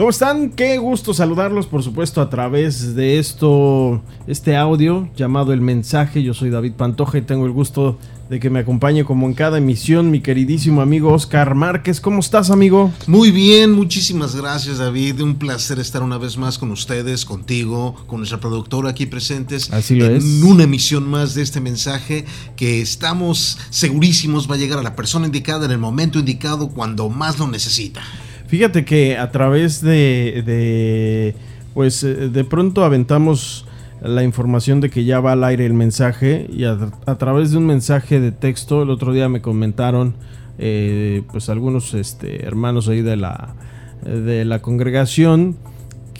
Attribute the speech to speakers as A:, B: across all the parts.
A: ¿Cómo están? Qué gusto saludarlos, por supuesto, a través de esto, este audio llamado El Mensaje. Yo soy David Pantoja y tengo el gusto de que me acompañe como en cada emisión mi queridísimo amigo Oscar Márquez. ¿Cómo estás, amigo?
B: Muy bien, muchísimas gracias, David. Un placer estar una vez más con ustedes, contigo, con nuestra productora aquí presentes.
A: Así lo
B: en
A: es.
B: una emisión más de este mensaje que estamos segurísimos va a llegar a la persona indicada en el momento indicado cuando más lo necesita.
A: Fíjate que a través de, de, pues eh, de pronto aventamos la información de que ya va al aire el mensaje y a, a través de un mensaje de texto el otro día me comentaron eh, pues algunos este, hermanos ahí de la de la congregación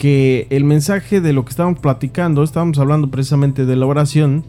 A: que el mensaje de lo que estábamos platicando estábamos hablando precisamente de la oración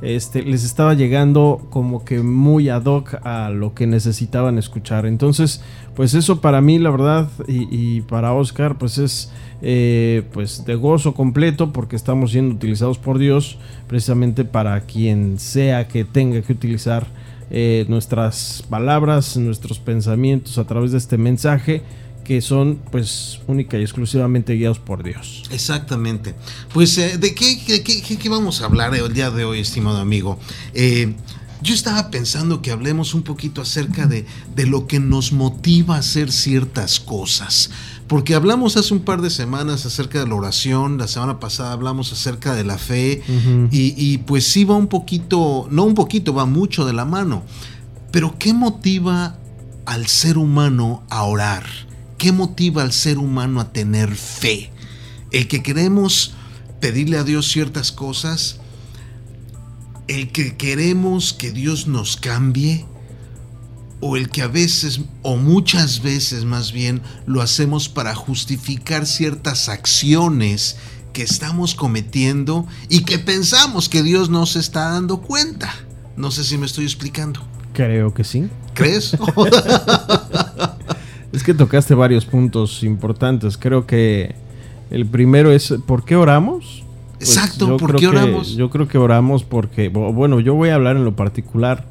A: este, les estaba llegando como que muy ad hoc a lo que necesitaban escuchar. Entonces, pues eso para mí, la verdad, y, para Oscar, pues es eh, pues de gozo completo porque estamos siendo utilizados por Dios precisamente para quien sea que tenga que utilizar eh, nuestras palabras, nuestros pensamientos a través de este mensaje que son pues única y exclusivamente guiados por Dios.
B: Exactamente. Pues, eh, ¿de qué, qué, qué- qué vamos a hablar el día de hoy, estimado amigo? Eh, yo estaba pensando que hablemos un poquito acerca de, de lo que nos motiva a hacer ciertas cosas. Porque hablamos hace un par de semanas acerca de la oración, la semana pasada hablamos acerca de la fe, y, y pues sí va un poquito, no un poquito, va mucho de la mano. Pero ¿qué motiva al ser humano a orar? ¿Qué motiva al ser humano a tener fe? El que queremos pedirle a Dios ciertas cosas, el que queremos que Dios nos cambie, o el que a veces, o muchas veces más bien, lo hacemos para justificar ciertas acciones que estamos cometiendo y que pensamos que Dios no se está dando cuenta. No sé si me estoy explicando.
A: Creo que sí.
B: ¿Crees?
A: Es que tocaste varios puntos importantes. Creo que el primero es ¿por qué oramos? Pues
B: Exacto, ¿por qué
A: que-
B: oramos?
A: yo creo que oramos porque, bu- bueno, yo voy a hablar en lo particular.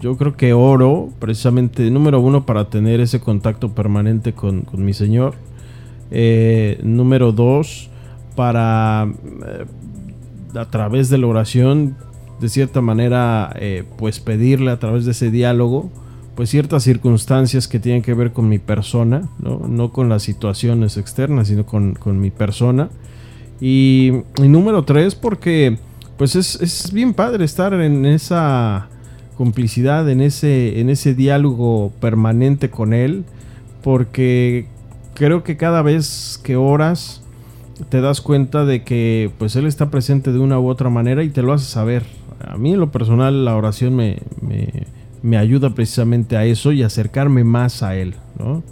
A: Yo creo que oro precisamente, número uno, para tener ese contacto permanente con, con mi Señor. Eh, número dos, para eh, a través de la oración, de cierta manera, eh, pues pedirle a través de ese diálogo, pues ciertas circunstancias que tienen que ver con mi persona, no, no con las situaciones externas, sino con, con mi persona. Y, y número tres, porque pues es, es bien padre estar en esa complicidad, en ese, en ese diálogo permanente con él, porque creo que cada vez que oras te das cuenta de que pues él está presente de una u otra manera y te lo hace saber. A mí en lo personal la oración me, me, me ayuda precisamente a eso y acercarme más a él, ¿no?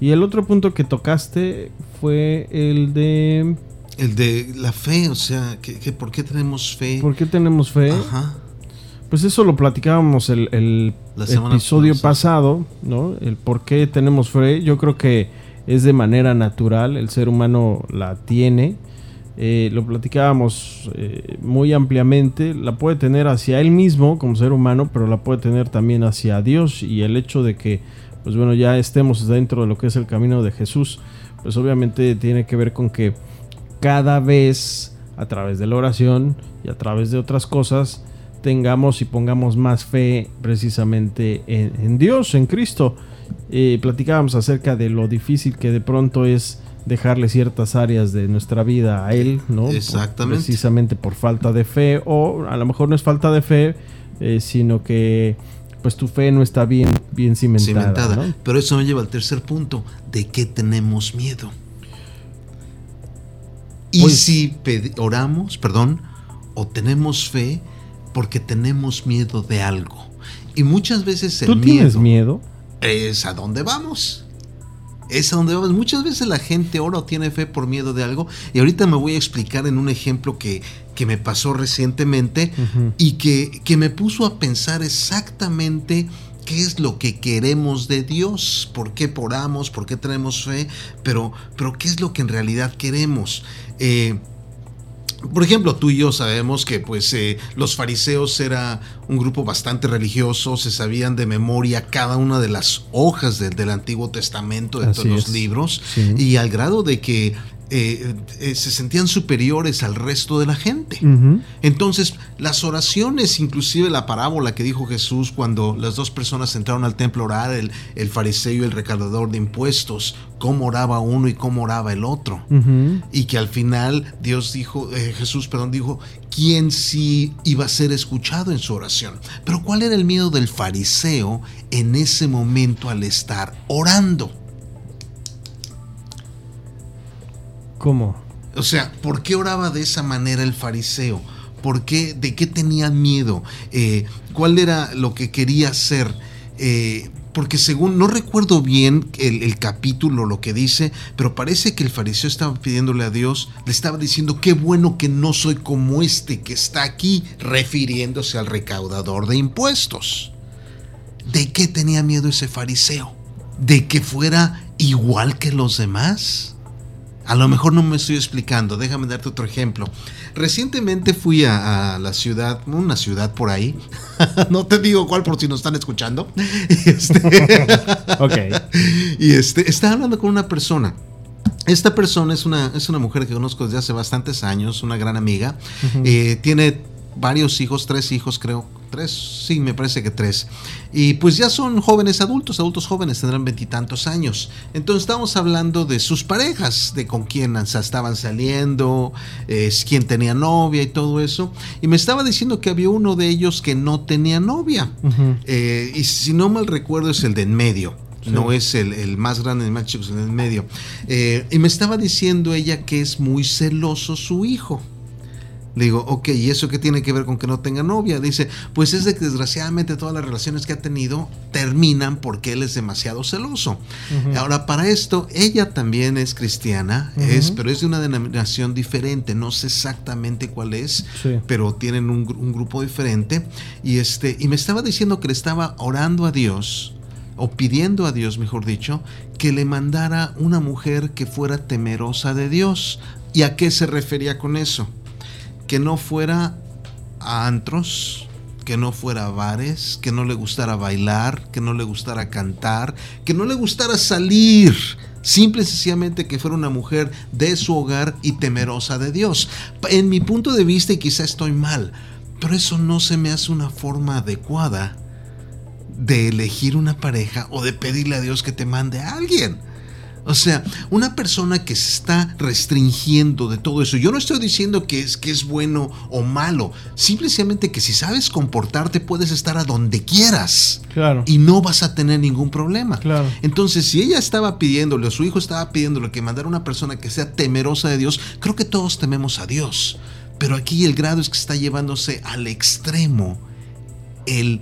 A: Y el otro punto que tocaste fue el de
B: El de la fe, o sea, que, que ¿por qué tenemos fe?
A: ¿por qué tenemos fe?
B: Ajá.
A: Pues eso lo platicábamos el, el episodio pasado, ¿no? El por qué tenemos fe. Yo creo que es de manera natural, el ser humano la tiene. Eh, lo platicábamos eh, muy ampliamente. La puede tener hacia él mismo como ser humano, pero la puede tener también hacia Dios. Y el hecho de que, pues bueno, ya estemos dentro de lo que es el camino de Jesús, pues obviamente tiene que ver con que cada vez a través de la oración y a través de otras cosas tengamos y pongamos más fe precisamente en, Dios, en Cristo. Eh, platicábamos acerca de lo difícil que de pronto es dejarle ciertas áreas de nuestra vida a Él, ¿no? Por-
B: Exactamente.
A: precisamente por falta de fe o a lo mejor no es falta de fe, eh, sino que pues tu fe no está bien, bien cimentada.
B: Cimentada.
A: ¿no?
B: Pero eso me lleva al tercer punto. ¿De qué tenemos miedo? Y
A: Pues-
B: si oramos, perdón, o tenemos fe porque tenemos miedo de algo. Y muchas veces el
A: ¿Tú
B: miedo
A: tienes miedo?
B: es a dónde vamos. Es a dónde vamos. Muchas veces la gente ora o tiene fe por miedo de algo. Y ahorita me voy a explicar en un ejemplo que, que me pasó recientemente y que, que me puso a pensar exactamente qué es lo que queremos de Dios, por qué oramos, por qué tenemos fe, pero, pero qué es lo que en realidad queremos. Eh, por ejemplo, tú y yo sabemos que pues eh, los fariseos era un grupo bastante religioso, se sabían de memoria cada una de las hojas del, Antiguo Testamento, de todos los libros, y al grado de que eh, eh, se sentían superiores al resto de la gente. Entonces, las oraciones, inclusive la parábola que dijo Jesús cuando las dos personas entraron al templo a orar, el, fariseo y el recaudador de impuestos, cómo oraba uno y cómo oraba el otro. Y que al final Dios dijo, eh, Jesús, perdón, dijo, quién sí iba a ser escuchado en su oración. Pero ¿cuál era el miedo del fariseo en ese momento al estar orando?
A: ¿Cómo?
B: O sea, ¿por qué oraba de esa manera el fariseo? ¿Por qué? ¿De qué tenía miedo? Eh, ¿Cuál era lo que quería hacer? Eh, porque según, no recuerdo bien el, el, capítulo, lo que dice, pero parece que el fariseo estaba pidiéndole a Dios, le estaba diciendo, qué bueno que no soy como este que está aquí, refiriéndose al recaudador de impuestos. ¿De qué tenía miedo ese fariseo? ¿De que fuera igual que los demás? A lo mejor no me estoy explicando, déjame darte otro ejemplo. Recientemente fui a, la ciudad, una ciudad por ahí, no te digo cuál por si nos están escuchando. Este, ok. Y este, estaba hablando con una persona. Esta persona es una, es una mujer que conozco desde hace bastantes años, una gran amiga. Eh, tiene varios hijos, tres hijos creo, tres, sí, me parece que tres. Y pues ya son jóvenes adultos, adultos jóvenes, tendrán veintitantos años. Entonces estamos hablando de sus parejas, de con quién estaban saliendo, es quién tenía novia y todo eso. Y me estaba diciendo que había uno de ellos que no tenía novia. Eh, y si no mal recuerdo es el de en medio. No es el, más grande, el más chico, es el en medio. Eh, y me estaba diciendo ella que es muy celoso su hijo. Le digo, ok, ¿y eso qué tiene que ver con que no tenga novia? Dice, pues es de que desgraciadamente todas las relaciones que ha tenido terminan porque él es demasiado celoso. Ahora, para esto, ella también es cristiana, es, pero es de una denominación diferente, no sé exactamente cuál es, pero tienen un, un, grupo diferente. Y, este, y me estaba diciendo que le estaba orando a Dios, o pidiendo a Dios, mejor dicho, que le mandara una mujer que fuera temerosa de Dios. ¿Y a qué se refería con eso? Que no fuera a antros, que no fuera a bares, que no le gustara bailar, que no le gustara cantar, que no le gustara salir. Simple y sencillamente que fuera una mujer de su hogar y temerosa de Dios. En mi punto de vista, y quizá estoy mal, pero eso no se me hace una forma adecuada de elegir una pareja o de pedirle a Dios que te mande a alguien. O sea, una persona que se está restringiendo de todo eso, yo no estoy diciendo que es, que es bueno o malo, simplemente que si sabes comportarte puedes estar a donde quieras. Claro. Y no vas a tener ningún problema. Claro. Entonces, si ella estaba pidiéndole, o su hijo estaba pidiéndole que mandara una persona que sea temerosa de Dios, creo que todos tememos a Dios. Pero aquí el grado es que está llevándose al extremo el,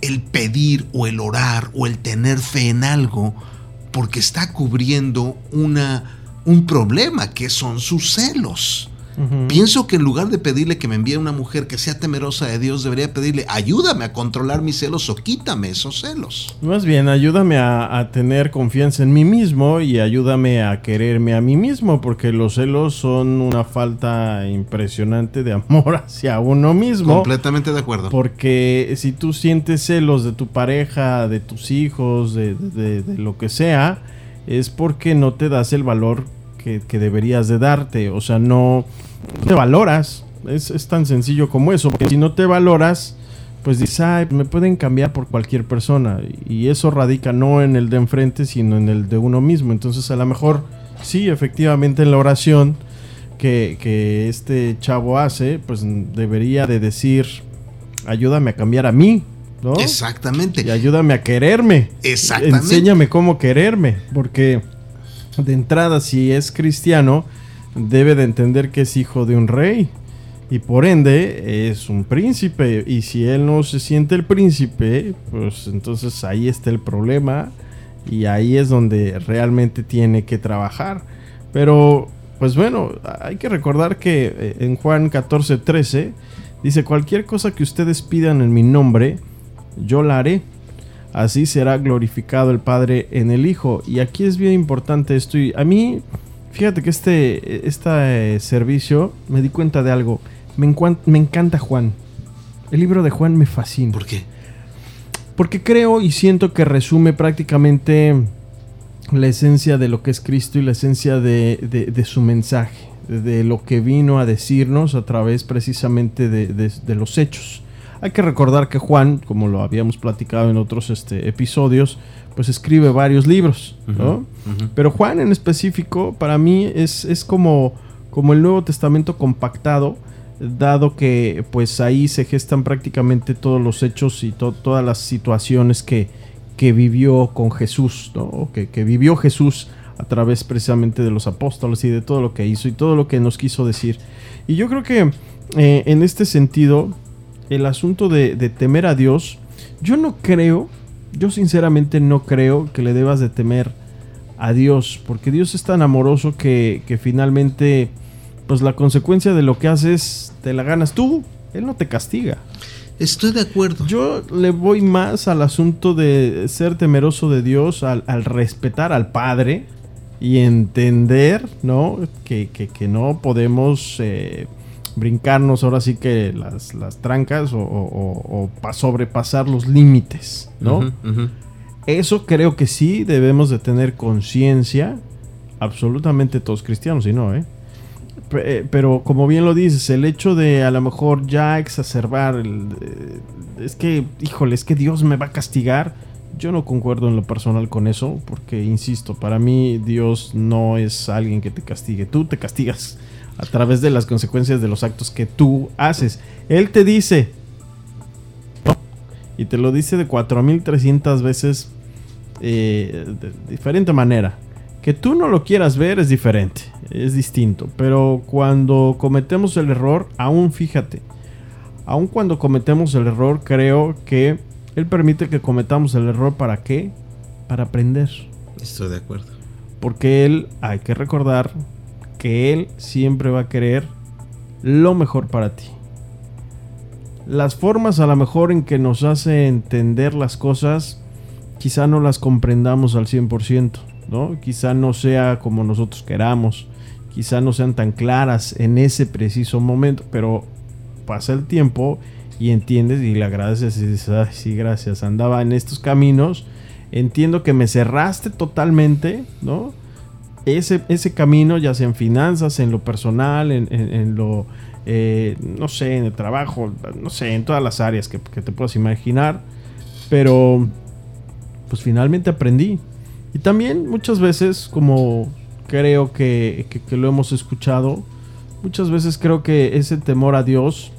B: el pedir o el orar o el tener fe en algo porque está cubriendo una, un problema que son sus celos. Pienso que en lugar de pedirle que me envíe una mujer que sea temerosa de Dios, debería pedirle, ayúdame a controlar mis celos o quítame esos celos.
A: Más bien, ayúdame a, tener confianza en mí mismo y ayúdame a quererme a mí mismo, porque los celos son una falta impresionante de amor hacia uno mismo.
B: Completamente de acuerdo.
A: Porque si tú sientes celos de tu pareja, de tus hijos, de, de lo que sea, es porque no te das el valor que, deberías de darte. O sea, no te valoras. Es, tan sencillo como eso. Porque si no te valoras, pues dices, ay, me pueden cambiar por cualquier persona. Y eso radica no en el de enfrente, sino en el de uno mismo. Entonces, a lo mejor, sí, efectivamente, en la oración que, que este chavo hace, pues debería de decir, ayúdame a cambiar a mí. ¿no?
B: Exactamente.
A: Y ayúdame a quererme. Exactamente. Enséñame cómo quererme. Porque de entrada, si es cristiano, debe de entender que es hijo de un rey. Y por ende es un príncipe. Y si él no se siente el príncipe, pues entonces ahí está el problema. Y ahí es donde realmente tiene que trabajar. Pero, pues bueno, hay que recordar que eh, en Juan 14, 13 dice, cualquier cosa que ustedes pidan en mi nombre, yo la haré así será glorificado el Padre en el Hijo. Y aquí es bien importante esto. Y a mí, Fíjate que este, este servicio me di cuenta de algo. Me, me encanta Juan. El libro de Juan me fascina.
B: ¿Por qué?
A: Porque creo y siento que resume prácticamente la esencia de lo que es Cristo y la esencia de, su mensaje, de lo que vino a decirnos a través precisamente de, los hechos. Hay que recordar que Juan, como lo habíamos platicado en otros este, episodios, pues escribe varios libros, Pero Juan en específico, para mí, es, es como, como el Nuevo Testamento compactado, dado que pues ahí se gestan prácticamente todos los hechos y todas las situaciones que, que vivió con Jesús, ¿no? que, que, vivió Jesús a través precisamente de los apóstoles y de todo lo que hizo y todo lo que nos quiso decir. Y yo creo que eh, en este sentido, el asunto de, temer a Dios, yo no creo, yo sinceramente no creo que le debas de temer a Dios, porque Dios es tan amoroso que, que finalmente, pues la consecuencia de lo que haces, te la ganas tú, Él no te castiga.
B: Estoy de acuerdo.
A: Yo le voy más al asunto de ser temeroso de Dios, al, respetar al Padre y entender, ¿no? Que, no podemos eh, brincarnos ahora sí que las, trancas o, sobrepasar los límites, ¿no? Eso creo que sí debemos de tener conciencia, absolutamente todos cristianos, y no, ¿eh? Eh, pero como bien lo dices, el hecho de a lo mejor ya exacerbar, el, eh, es que, híjole, es que Dios me va a castigar. Yo no concuerdo en lo personal con eso, porque, insisto, para mí Dios no es alguien que te castigue. Tú te castigas a través de las consecuencias de los actos que tú haces. Él te dice, y te lo dice de 4300 veces eh, de diferente manera. Que tú no lo quieras ver es diferente es distinto. Pero cuando cometemos el error, aún fíjate, aún cuando cometemos el error, creo que Él permite que cometamos el error para qué? Para aprender.
B: Estoy de acuerdo.
A: Porque Él, hay que recordar que Él siempre va a querer lo mejor para ti. Las formas a lo mejor en que nos hace entender las cosas, quizá no las comprendamos al 100%, ¿no? Quizá no sea como nosotros queramos quizá no sean tan claras en ese preciso momento, pero pasa el tiempo y entiendes y le agradeces y dices, ay, sí, gracias, andaba en estos caminos, entiendo que me cerraste totalmente, ¿no? Ese, ese camino, ya sea en finanzas, en lo personal, en, lo, eh, no sé, en el trabajo, no sé, en todas las áreas que, que te puedas imaginar, pero pues finalmente aprendí. Y también muchas veces como creo que, lo hemos escuchado. Muchas veces creo que ese temor a Dios,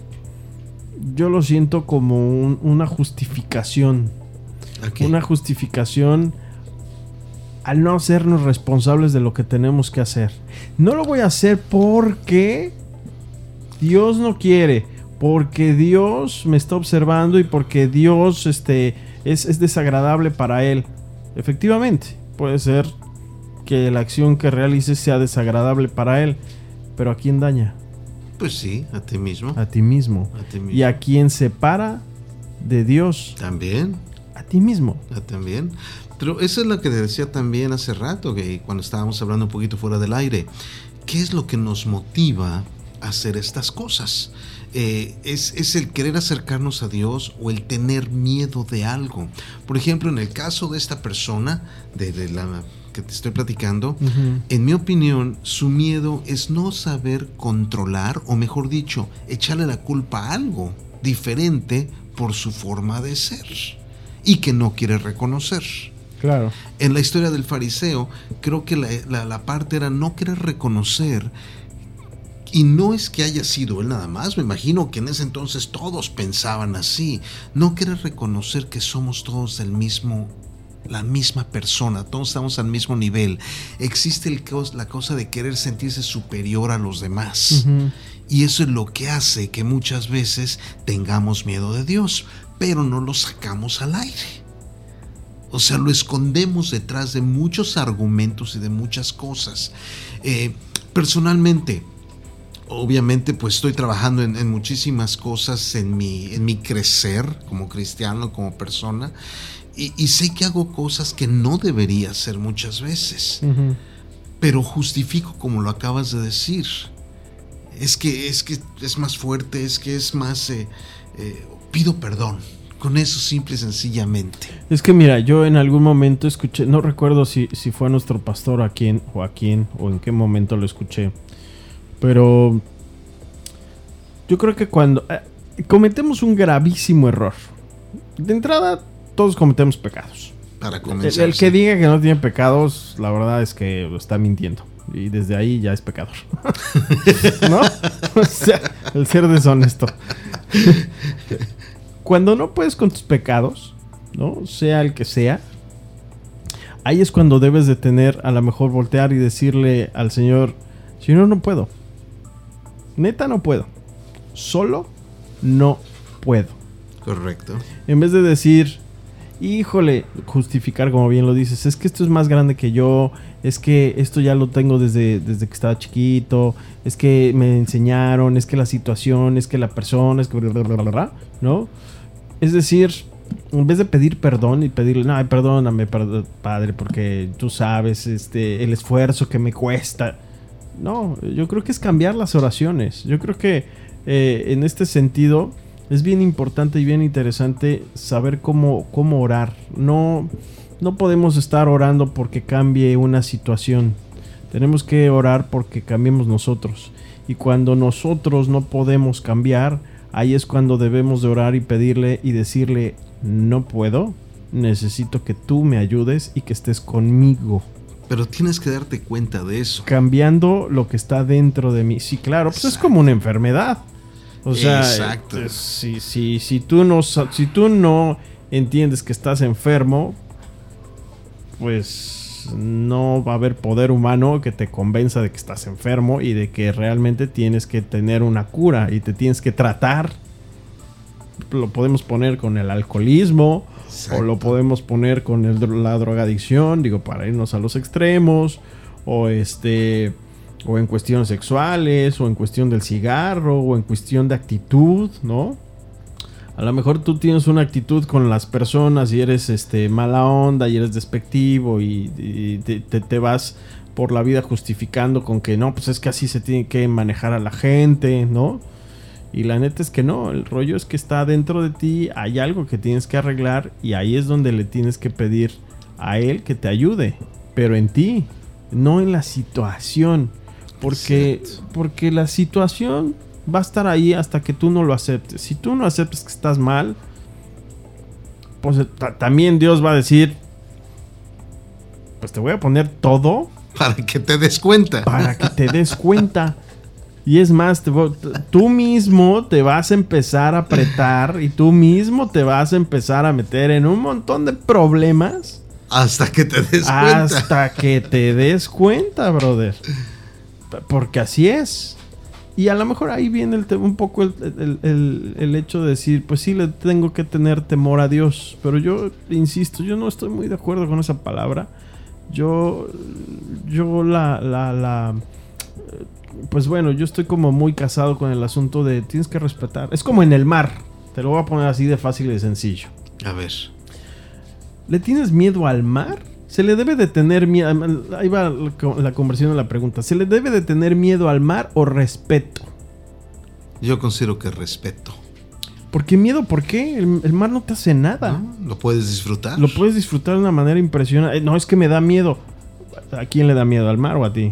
A: yo lo siento como una justificación. Una justificación al no hacernos responsables de lo que tenemos que hacer. No lo voy a hacer porque Dios no quiere, porque Dios me está observando y porque Dios este, es, es desagradable para Él. Efectivamente, puede ser que la acción que realices sea desagradable para él. Pero ¿a quién daña?
B: Pues sí, a ti mismo.
A: A ti mismo. ¿Y a quién separa de Dios?
B: También.
A: A ti mismo.
B: A también. Pero eso es lo que decía también hace rato, que cuando estábamos hablando un poquito fuera del aire. ¿Qué es lo que nos motiva a hacer estas cosas? Eh, es, es, el querer acercarnos a Dios o el tener miedo de algo. Por ejemplo, en el caso de esta persona, de, de la que te estoy platicando, en mi opinión, su miedo es no saber controlar, o mejor dicho, echarle la culpa a algo diferente por su forma de ser y que no quiere reconocer.
A: Claro.
B: En la historia del fariseo, creo que la, la parte era no querer reconocer y no es que haya sido él nada más, me imagino que en ese entonces todos pensaban así. No quiere reconocer que somos todos del mismo la misma persona, todos estamos al mismo nivel. Existe el, la cosa de querer sentirse superior a los demás. Y eso es lo que hace que muchas veces tengamos miedo de Dios, pero no lo sacamos al aire. O sea, lo escondemos detrás de muchos argumentos y de muchas cosas. Eh, personalmente, obviamente, pues estoy trabajando en, muchísimas cosas en mi, en mi crecer como cristiano, como persona y, sé que hago cosas que no debería hacer muchas veces. pero justifico como lo acabas de decir. Es que es que es más fuerte, es que es más eh, eh, pido perdón. Con eso simple y sencillamente.
A: Es que mira, yo en algún momento escuché, no recuerdo si, si fue nuestro pastor a quién o a quién o en qué momento lo escuché, pero yo creo que cuando eh, cometemos un gravísimo error, de entrada todos cometemos pecados.
B: Para comenzar.
A: el que diga que no tiene pecados, la verdad es que lo está mintiendo. Y desde ahí ya es pecador. ¿No? O sea, el ser deshonesto. Cuando no puedes con tus pecados, ¿no? Sea el que sea, ahí es cuando debes de tener, a lo mejor voltear y decirle al Señor, Señor, no puedo. Neta no puedo. Solo no puedo.
B: Correcto.
A: En vez de decir, híjole, justificar como bien lo dices, es que esto es más grande que yo, es que esto ya lo tengo desde, desde que estaba chiquito, es que me enseñaron, es que la situación, es que la persona, es que... bla, bla, bla, bla, bla", ¿No? Es decir, en vez de pedir perdón y pedirle, no, perdóname, perd- padre, porque tú sabes este, el esfuerzo que me cuesta. No, yo creo que es cambiar las oraciones. Yo creo que eh, en este sentido es bien importante y bien interesante saber cómo, cómo orar. No, no podemos estar orando porque cambie una situación. Tenemos que orar porque cambiemos nosotros. Y cuando nosotros no podemos cambiar, ahí es cuando debemos de orar y pedirle y decirle, no puedo, necesito que tú me ayudes y que estés conmigo
B: Pero tienes que darte cuenta de eso.
A: cambiando lo que está dentro de mí. Sí, claro, pues es como una enfermedad. O sea,
B: Exacto.
A: eh, si, si, si, tú no, si tú no entiendes que estás enfermo, pues no va a haber poder humano que te convenza de que estás enfermo y de que realmente tienes que tener una cura y te tienes que tratar. Lo podemos poner con el alcoholismo, o lo podemos poner con el la drogadicción, digo, para irnos a los extremos, o este, o en cuestiones sexuales, o en cuestión del cigarro, o en cuestión de actitud, ¿no? A lo mejor tú tienes una actitud con las personas y eres este mala onda y eres despectivo y, te- te vas por la vida justificando con que no, pues es que así se tiene que manejar a la gente, ¿no? Y la neta es que no, el rollo es que está dentro de ti, hay algo que tienes que arreglar y ahí es donde le tienes que pedir a él que te ayude, pero en ti, no en la situación, porque porque la situación va a estar ahí hasta que tú no lo aceptes. Si tú no aceptas que estás mal, pues ta- también Dios va a decir, pues te voy a poner todo
B: Para que te des cuenta.
A: para que te des cuenta. Y es más, te tú mismo te vas a empezar a apretar y tú mismo te vas a empezar a meter en un montón de problemas
B: Hasta que te des cuenta.
A: hasta que te des cuenta, brother. Porque así es. Y a lo mejor ahí viene el un poco el, el- el- el hecho de decir, pues sí, le tengo que tener temor a Dios. Pero yo, insisto, yo no estoy muy de acuerdo con esa palabra. Yo, yo la, la, la, pues bueno, yo estoy como muy casado con el asunto de tienes que respetar. Es como en el mar. Te lo voy a poner así de fácil y de sencillo.
B: A ver.
A: ¿Le tienes miedo al mar? Se le debe de tener miedo. Ahí va la co- la conversión de la pregunta. ¿Se le debe de tener miedo al mar o respeto?
B: Yo considero que respeto.
A: Porque miedo, ¿por qué? El, el mar no te hace nada.
B: ¿no? Lo puedes disfrutar.
A: Lo puedes disfrutar de una manera impresionante. Eh, No, es que me da miedo. ¿A quién le da miedo? ¿Al mar o a ti?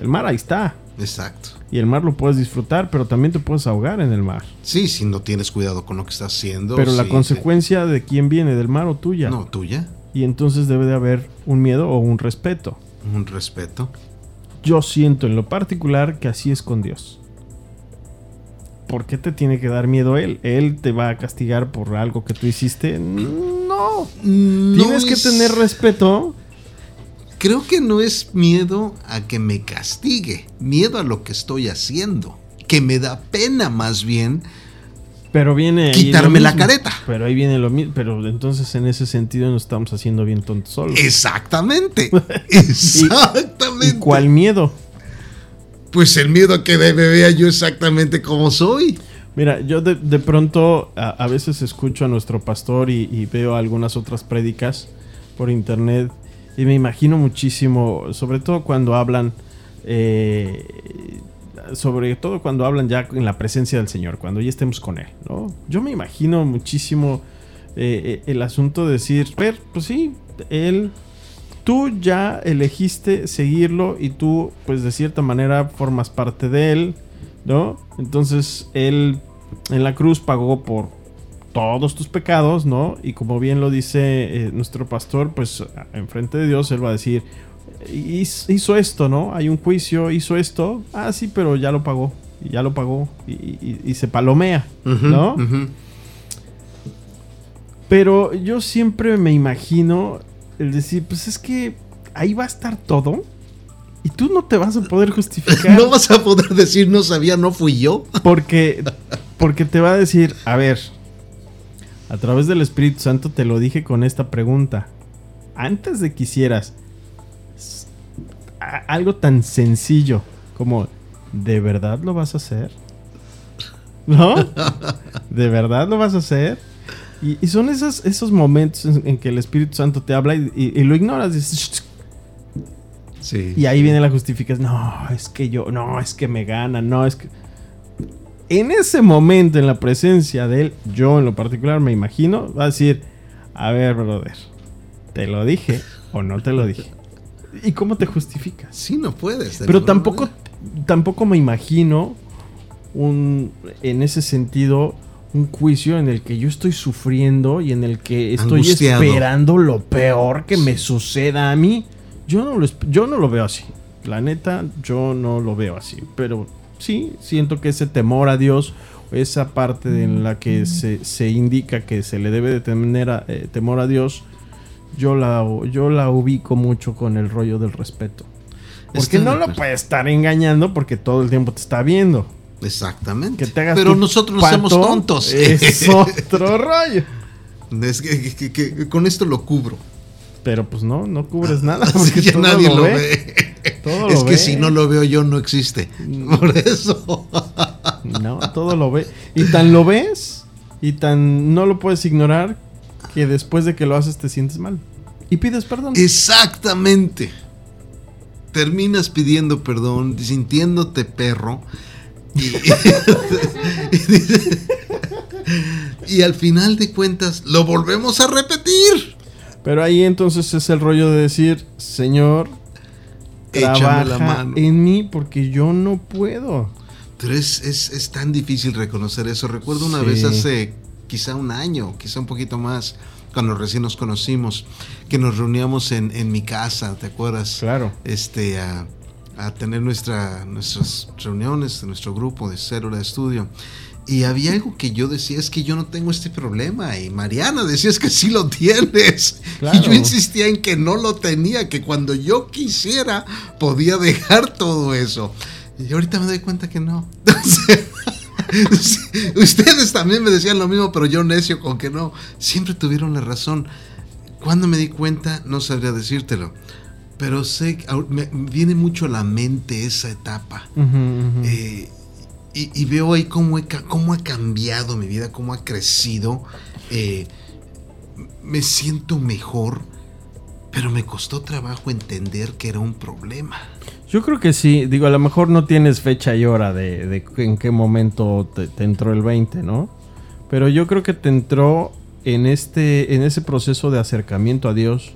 A: El mar ahí está.
B: Exacto.
A: Y el mar lo puedes disfrutar, pero también te puedes ahogar en el mar.
B: Sí, si no tienes cuidado con lo que estás haciendo.
A: pero la consecuencia de quién viene, del mar o tuya.
B: No, tuya.
A: Y entonces debe de haber un miedo o un respeto.
B: Un respeto.
A: Yo siento en lo particular que así es con Dios. ¿Por qué te tiene que dar miedo Él? ¿Él te va a castigar por algo que tú hiciste? No. Tienes que tener respeto.
B: Creo que no es miedo a que me castigue. Miedo a lo que estoy haciendo. Que me da pena más bien.
A: Pero viene
B: Quitarme la
A: mismo.
B: careta.
A: Pero ahí viene lo mismo. Pero entonces en ese sentido nos estamos haciendo bien tontos solos.
B: Exactamente. Exactamente.
A: ¿Y cuál miedo?
B: Pues el miedo a que me vea yo exactamente como soy.
A: Mira, yo de, de pronto a, a veces escucho a nuestro pastor y, y veo algunas otras prédicas por internet Y me imagino muchísimo, sobre todo cuando hablan, eh, sobre todo cuando hablan ya en la presencia del Señor, cuando ya estemos con Él, ¿no? Yo me imagino muchísimo eh, el asunto de decir, ver, pues sí, Él, tú ya elegiste seguirlo y tú, pues de cierta manera, formas parte de Él, ¿no? Entonces, Él en la cruz pagó por todos tus pecados, ¿no? Y como bien lo dice eh, nuestro pastor, pues enfrente de Dios Él va a decir, hizo esto, ¿no? Hay un juicio, hizo esto, ah, sí, pero ya lo pagó, y ya lo pagó, y, se palomea, ¿no? Pero yo siempre me imagino el decir, pues es que ahí va a estar todo. Y tú no te vas a poder justificar.
B: no vas a poder decir no sabía, no fui yo.
A: Porque, porque te va a decir, a ver, a través del Espíritu Santo te lo dije con esta pregunta. Antes de que hicieras algo tan sencillo como, ¿de verdad lo vas a hacer? ¿No? ¿De verdad lo vas a hacer? Y, son esos, esos momentos en, que el Espíritu Santo te habla y, lo ignoras. sí, y ahí viene la justificación. No, es que yo, no, es que me gana, no, es que en ese momento, en la presencia de él, yo en lo particular me imagino, va a decir, a ver, brother, ¿te lo dije o no te lo dije? ¿Y cómo te justificas?
B: Sí, no puedes.
A: Pero tampoco, tampoco me imagino un, en ese sentido, un juicio en el que yo estoy sufriendo y en el que estoy esperando lo peor que me suceda a mí. Yo no, lo, yo no lo veo así. La neta, yo no lo veo así. Pero sí, siento que ese temor a Dios, esa parte en la que se, indica que se le debe de tener eh, temor a Dios, yo la, yo la ubico mucho con el rollo del respeto. Porque no lo puedes estar engañando porque todo el tiempo te está viendo.
B: Exactamente. Pero nosotros no somos tontos.
A: Es otro rollo.
B: Es que, con esto lo cubro.
A: Pero pues no, no cubres nada porque
B: ya nadie lo ve es que si no lo veo yo no existe. Mm. Por eso.
A: no, todo lo ve. Y tan lo ves y tan no lo puedes ignorar que después de que lo haces te sientes mal. Y pides perdón.
B: Exactamente. Terminas pidiendo perdón, sintiéndote perro. Y, y al final de cuentas lo volvemos a repetir.
A: Pero ahí entonces es el rollo de decir, Señor, trabaja la mano. en mí porque yo no puedo.
B: Pero es, es, tan difícil reconocer eso. Recuerdo una vez hace quizá un año, quizá un poquito más, cuando recién nos conocimos, que nos reuníamos en, en mi casa, ¿te acuerdas?
A: Claro.
B: Este, a, a tener nuestra, nuestras reuniones, nuestro grupo de célula de estudio. Y había algo que yo decía, es que yo no tengo este problema. Y Mariana decía, es que sí lo tienes. Y yo insistía en que no lo tenía, que cuando yo quisiera podía dejar todo eso. Y ahorita me doy cuenta que no. Ustedes también me decían lo mismo, pero yo necio con que no. Siempre tuvieron la razón. Cuando me di cuenta, no sabría decírtelo. Pero sé, me viene mucho a la mente esa etapa. Eh, y, veo ahí cómo, cómo, ha cambiado mi vida, cómo ha crecido. Eh, me siento mejor, pero me costó trabajo entender que era un problema.
A: Yo creo que sí, digo, a lo mejor no tienes fecha y hora de, en qué momento te, entró el 20, ¿no? Pero yo creo que te entró en, este, en ese proceso de acercamiento a Dios,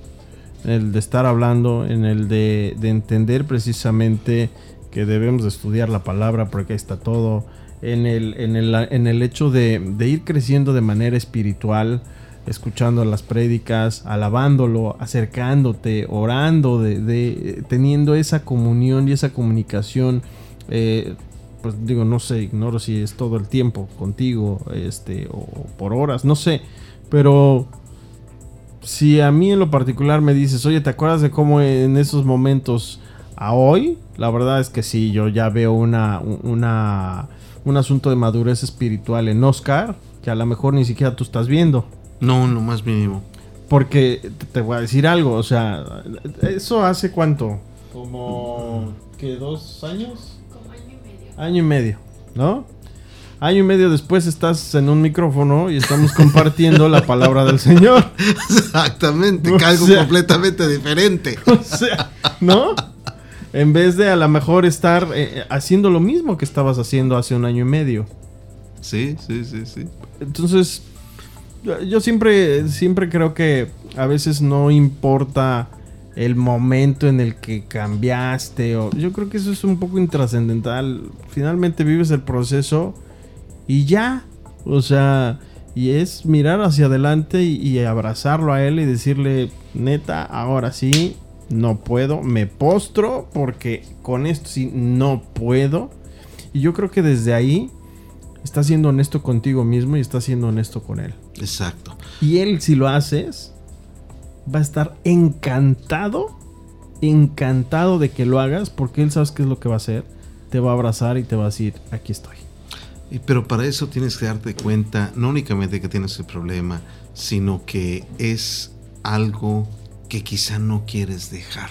A: en el de estar hablando, en el de, de entender precisamente que debemos de estudiar la palabra porque ahí está todo, en el, en el, en el hecho de, ir creciendo de manera espiritual, escuchando las prédicas, alabándolo, acercándote, orando, de, teniendo esa comunión y esa comunicación. Eh, pues digo, no sé, ignoro si es todo el tiempo contigo, este, o por horas, no sé, pero si a mí en lo particular me dices, oye, ¿te acuerdas de cómo en esos momentos a hoy, la verdad es que sí, yo ya veo una, una, un asunto de madurez espiritual en Oscar que a lo mejor ni siquiera tú estás viendo.
B: No, no más mínimo.
A: Porque te voy a decir algo, o sea, ¿eso hace cuánto? Como, ¿qué? ¿Dos años?
C: Como año y medio.
A: Año y medio, ¿no? Año y medio después estás en un micrófono y estamos compartiendo la palabra del Señor.
B: Exactamente,
A: O
B: que algo
A: sea-
B: completamente diferente.
A: O sea, ¿no? En vez de a lo mejor estar eh, haciendo lo mismo que estabas haciendo hace un año y medio.
B: Sí, sí, sí, sí.
A: Entonces, yo- siempre, siempre creo que a veces no importa el momento en el que cambiaste. O, yo creo que eso es un poco intrascendental. Finalmente vives el proceso y ya. O sea, y es mirar hacia adelante y, y abrazarlo a él y decirle, neta, ahora sí, no puedo. Me postro porque con esto sí no puedo. Y yo creo que desde ahí estás siendo honesto contigo mismo y estás siendo honesto con él.
B: Exacto.
A: Y él, si lo haces, va a estar encantado, encantado de que lo hagas, porque él sabes qué es lo que va a hacer. Te va a abrazar y te va a decir, aquí estoy.
B: Y- Pero para eso tienes que darte cuenta, no únicamente que tienes el problema, sino que es algo que quizá no quieres dejar.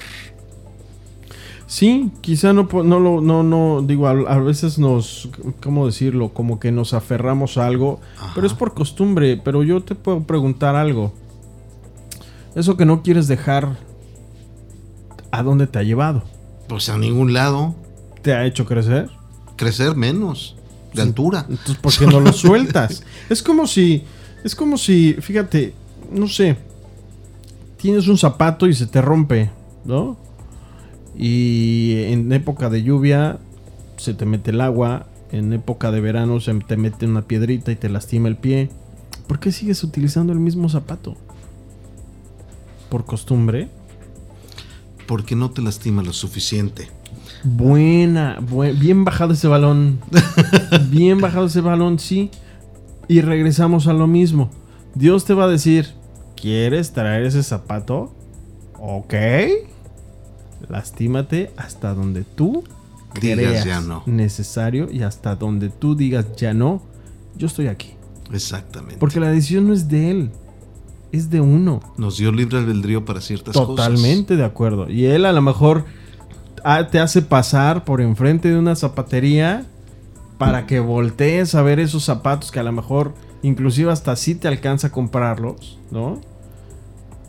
A: Sí, quizá no, no lo, no, no, digo, a, a veces nos, ¿cómo decirlo? Como que nos aferramos a algo,
B: Ajá.
A: pero es por costumbre, pero yo te puedo preguntar algo. Eso que no quieres dejar, ¿a dónde te ha llevado?
B: Pues a ningún lado,
A: ¿Te ha hecho crecer?
B: crecer menos de
A: Sí.
B: altura.
A: Entonces, ¿por qué no lo sueltas? es como si, es como si, fíjate, no sé, tienes un zapato y se te rompe, ¿no? Y en época de lluvia se te mete el agua, en época de verano se te mete una piedrita y te lastima el pie. ¿Por qué sigues utilizando el mismo zapato? ¿Por costumbre?
B: Porque no te lastima lo suficiente.
A: Buena, buen- bien bajado ese balón. bien bajado ese balón, sí. Y regresamos a lo mismo. Dios te va a decir, ¿quieres traer ese zapato? Ok. Lastímate hasta donde tú
B: Digas
A: creas
B: ya no.
A: necesario y hasta donde tú digas ya no. Yo estoy aquí.
B: Exactamente.
A: Porque la decisión no es de él, es de uno.
B: Nos dio libre albedrío para ciertas cosas.
A: Totalmente de acuerdo. Y él a lo mejor ah, te hace pasar por enfrente de una zapatería para que voltees a ver esos zapatos que a lo mejor inclusive hasta sí te alcanza a comprarlos, ¿no?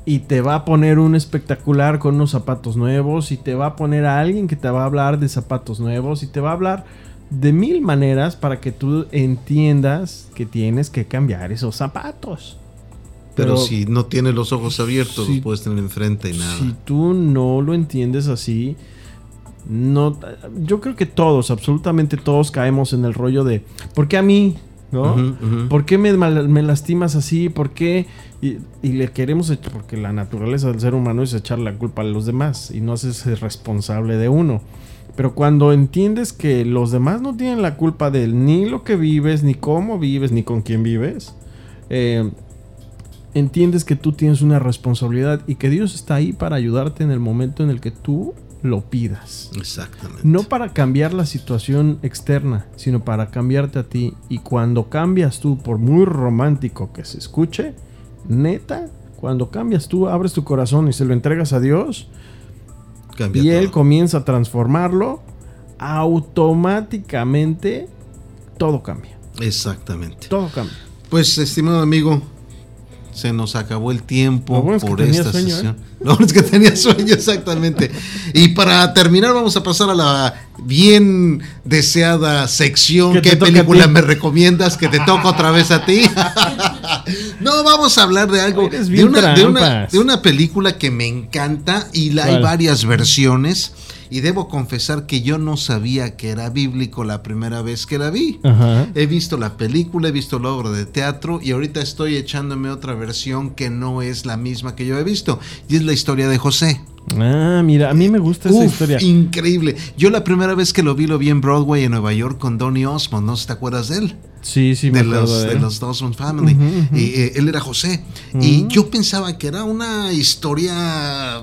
A: Y te va a poner un espectacular con unos zapatos nuevos y te va a poner a alguien que te va a hablar de zapatos nuevos y te va a hablar de mil maneras para que tú entiendas que tienes que cambiar esos zapatos.
B: Pero, si no tienes los ojos abiertos,
A: si-
B: los puedes tener enfrente y nada.
A: Si tú no lo entiendes así, no, yo creo que todos, absolutamente todos caemos en el rollo de, ¿por qué a mí? ¿No? ¿Por qué me, lastimas así? ¿Por qué? Y, y le queremos ech- porque la naturaleza del ser humano es echar la culpa a los demás y no hacerse responsable de uno. Pero cuando entiendes que los demás no tienen la culpa de ni lo que vives, ni cómo vives, ni con quién vives, eh, entiendes que tú tienes una responsabilidad y que Dios está ahí para ayudarte en el momento en el que tú lo pidas.
B: Exactamente.
A: No para cambiar la situación externa, sino para cambiarte a ti. Y cuando cambias tú, por muy romántico que se escuche, neta, cuando cambias tú, abres tu corazón y se lo entregas a Dios,
B: Cambia
A: y Él comienza a transformarlo, automáticamente todo cambia.
B: Exactamente.
A: Todo cambia.
B: Pues, estimado amigo, se nos acabó el tiempo
A: Lo bueno es que
B: por esta
A: sueño, ¿eh?
B: sesión. Lo bueno es que tenía sueño, exactamente. Y para terminar, vamos a pasar a la bien deseada sección. ¿Qué película me recomiendas? Que te toca otra vez a ti. no, vamos a hablar de algo. De una, de, una, de una película que me encanta y la, hay varias versiones. Y debo confesar que yo no sabía que era bíblico la primera vez que la vi.
A: Ajá.
B: He visto la película, he visto la obra de teatro y ahorita estoy echándome otra versión que no es la misma que yo he visto. Y es la historia de José.
A: Ah, mira, a mí me gusta esa
B: Uf,
A: historia.
B: increíble. Yo la primera vez que lo vi, lo vi en Broadway en Nueva York con Donny Osmond. No te acuerdas de él.
A: Sí, sí, me
B: de,
A: acuerdo
B: los,
A: de
B: de los Osmond Family. Y, eh, él era José. Y
A: Mm.
B: yo pensaba que era una historia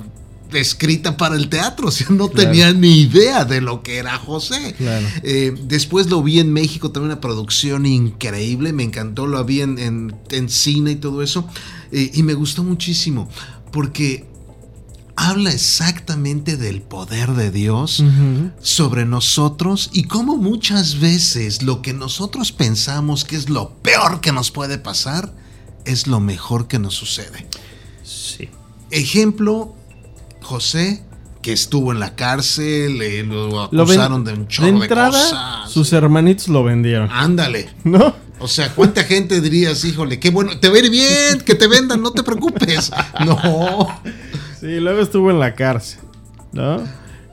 B: escrita para el teatro. O sea, no
A: Claro.
B: tenía ni idea de lo que era José.
A: Claro.
B: Eh, después lo vi en México, también una producción increíble, me encantó, lo vi en, en- en cine y todo eso, eh, y me gustó muchísimo, porque habla exactamente del poder de Dios sobre nosotros y cómo muchas veces lo que nosotros pensamos que es lo peor que nos puede pasar es lo mejor que nos sucede.
A: Sí.
B: Ejemplo, José, que estuvo en la cárcel, eh, lo acusaron de un chorro de,
A: entrada,
B: cosas.
A: Sus hermanitos lo vendieron.
B: Ándale.
A: ¿No?
B: O sea, ¿cuánta gente dirías, híjole, qué bueno, te va a ir bien, que te vendan, no te preocupes? No.
A: Sí, luego estuvo en la cárcel, ¿no?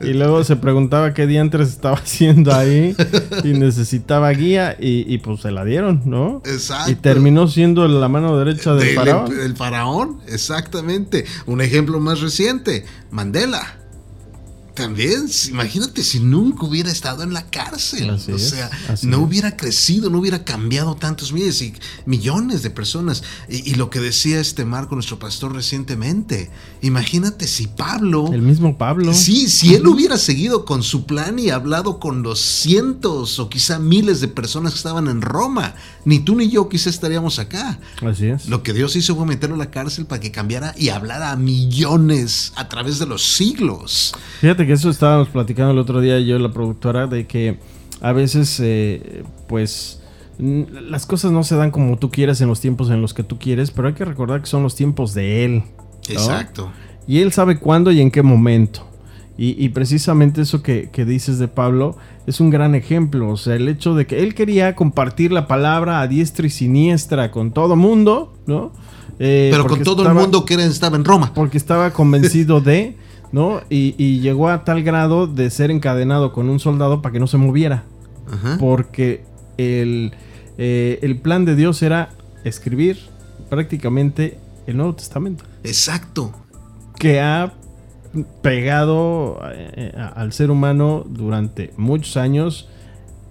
A: Y luego se preguntaba qué diantres estaba haciendo ahí y necesitaba guía y, y, pues se la dieron, ¿no?
B: Exacto.
A: Y terminó siendo la mano derecha del
B: Del-
A: faraón.
B: El faraón, exactamente. Un ejemplo más reciente, Mandela. También, imagínate si nunca hubiera estado en la cárcel.
A: Así
B: o sea, no
A: es.
B: hubiera crecido, no hubiera cambiado tantos miles y millones de personas. Y, y lo que decía este Marco, nuestro pastor, recientemente. Imagínate si Pablo.
A: El mismo Pablo.
B: Sí, si él hubiera seguido con su plan y hablado con los cientos o quizá miles de personas que estaban en Roma, ni tú ni yo quizá estaríamos acá.
A: Así es.
B: Lo que Dios hizo fue meterlo a la cárcel para que cambiara y hablara a millones a través de los siglos.
A: Fíjate que eso estábamos platicando el otro día yo y la productora de que a veces eh, pues las cosas no se dan como tú quieres en los tiempos en los que tú quieres, pero hay que recordar que son los tiempos de él. ¿no?
B: Exacto.
A: Y él sabe cuándo y en qué momento. Y, y precisamente eso que, que dices de Pablo es un gran ejemplo. O sea, el hecho de que él quería compartir la palabra a diestra y siniestra con todo mundo, ¿no? Eh,
B: Pero con todo el mundo que era, estaba en Roma.
A: porque estaba convencido de, ¿no? Y, y llegó a tal grado de ser encadenado con un soldado para que no se moviera.
B: Ajá.
A: Porque el, eh, el plan de Dios era escribir prácticamente el Nuevo Testamento.
B: Exacto.
A: Que ha pegado eh, a- al ser humano durante muchos años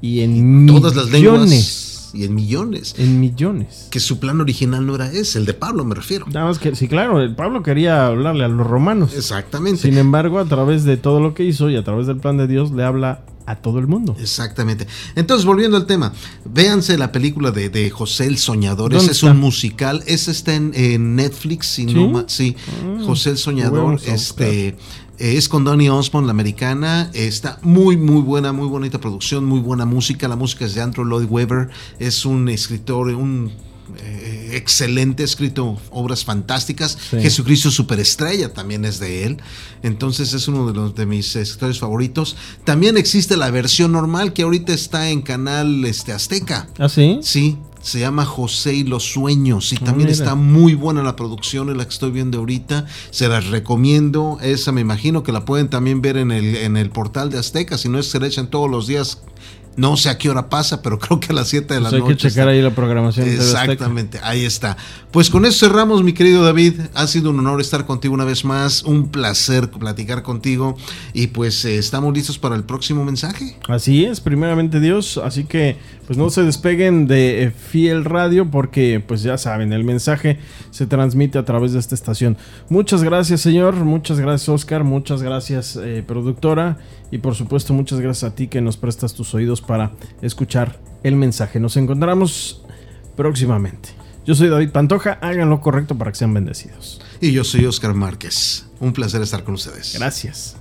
A: y en
B: Todas las lenguas. Y en millones.
A: En millones.
B: Que su plan original no era ese, el de Pablo me refiero.
A: Nada más que, sí, claro, el Pablo quería hablarle a los romanos.
B: Exactamente.
A: Sin embargo, a través de todo lo que hizo y a través del plan de Dios, le habla a todo el mundo.
B: Exactamente. Entonces, volviendo al tema, véanse la película de, de José el Soñador. Ese
A: ¿Dónde
B: es un musical. Ese está en, en Netflix, si
A: ¿Sí?
B: no sí.
A: Ah,
B: José el Soñador. Este. Es con Donny Osmond, la americana. Está muy, muy buena, muy bonita producción, muy buena música. La música es de Andrew Lloyd Webber. Es un escritor, un eh, excelente, ha escrito obras fantásticas.
A: Sí.
B: Jesucristo Superestrella también es de él. Entonces es uno de, los, de mis escritores favoritos. También existe la versión normal que ahorita está en canal este, Azteca.
A: ¿Ah, sí?
B: Sí, se llama José y los sueños y
A: Ah,
B: también
A: mira.
B: está muy buena la producción en la que estoy viendo ahorita. Se las recomiendo. Esa me imagino que la pueden también ver en el, en el portal de Azteca. Si no es que se la echan todos los días. No sé a qué hora pasa, pero creo que a las 7 de la
A: Pues hay
B: noche.
A: que checar
B: está.
A: ahí la programación.
B: Exactamente, ahí está. Pues con eso cerramos, mi querido David. Ha sido un honor estar contigo una vez más. Un placer platicar contigo. Y pues eh, estamos listos para el próximo mensaje.
A: Así es, primeramente Dios. Así que pues no se despeguen de eh, Fiel Radio porque pues ya saben, el mensaje se transmite a través de esta estación. Muchas gracias Señor, muchas gracias Oscar, muchas gracias eh, productora y por supuesto muchas gracias a ti que nos prestas tus oídos para escuchar el mensaje. Nos encontramos próximamente. Yo soy David Pantoja, hagan lo correcto para que sean bendecidos.
B: Y yo soy Oscar Márquez. Un placer estar con ustedes.
A: Gracias.